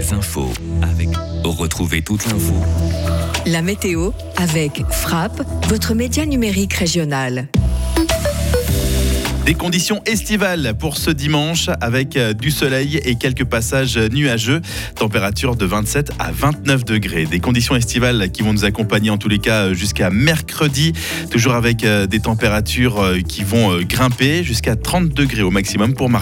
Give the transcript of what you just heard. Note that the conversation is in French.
les infos avec Retrouvez toute l'info. La météo avec Frappe, votre média numérique régional. Des conditions estivales pour ce dimanche avec euh, du soleil et quelques passages nuageux. Température de 27 à 29 degrés. Des conditions estivales qui vont nous accompagner en tous les cas jusqu'à mercredi. Toujours avec euh, des températures euh, qui vont grimper jusqu'à 30 degrés au maximum pour mardi.